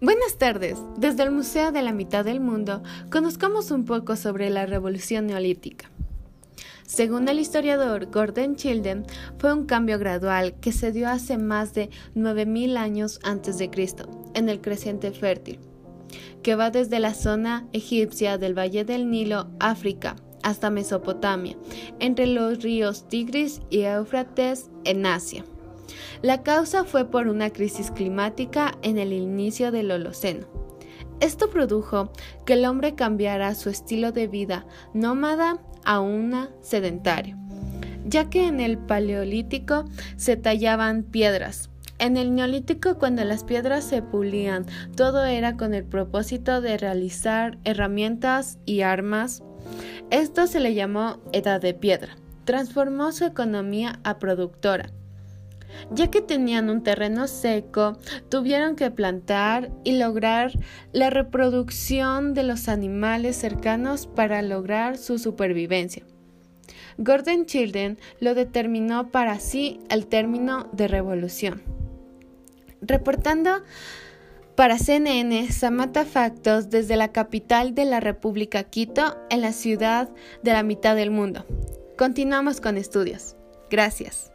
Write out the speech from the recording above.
Buenas tardes. Desde el Museo de la Mitad del Mundo, conozcamos un poco sobre la Revolución Neolítica. Según el historiador Gordon Childen, fue un cambio gradual que se dio hace más de 9000 años antes de Cristo, en el creciente fértil, que va desde la zona egipcia del Valle del Nilo, África, hasta Mesopotamia, entre los ríos Tigris y Éufrates en Asia. La causa fue por una crisis climática en el inicio del Holoceno. Esto produjo que el hombre cambiara su estilo de vida nómada a una sedentario, ya que en el Paleolítico se tallaban piedras. En el Neolítico, cuando las piedras se pulían, todo era con el propósito de realizar herramientas y armas. Esto se le llamó Edad de Piedra. Transformó su economía a productora ya que tenían un terreno seco, tuvieron que plantar y lograr la reproducción de los animales cercanos para lograr su supervivencia. Gordon Childen lo determinó para sí el término de revolución. Reportando para CNN Samata Factos desde la capital de la República Quito, en la ciudad de la mitad del mundo. Continuamos con estudios. Gracias.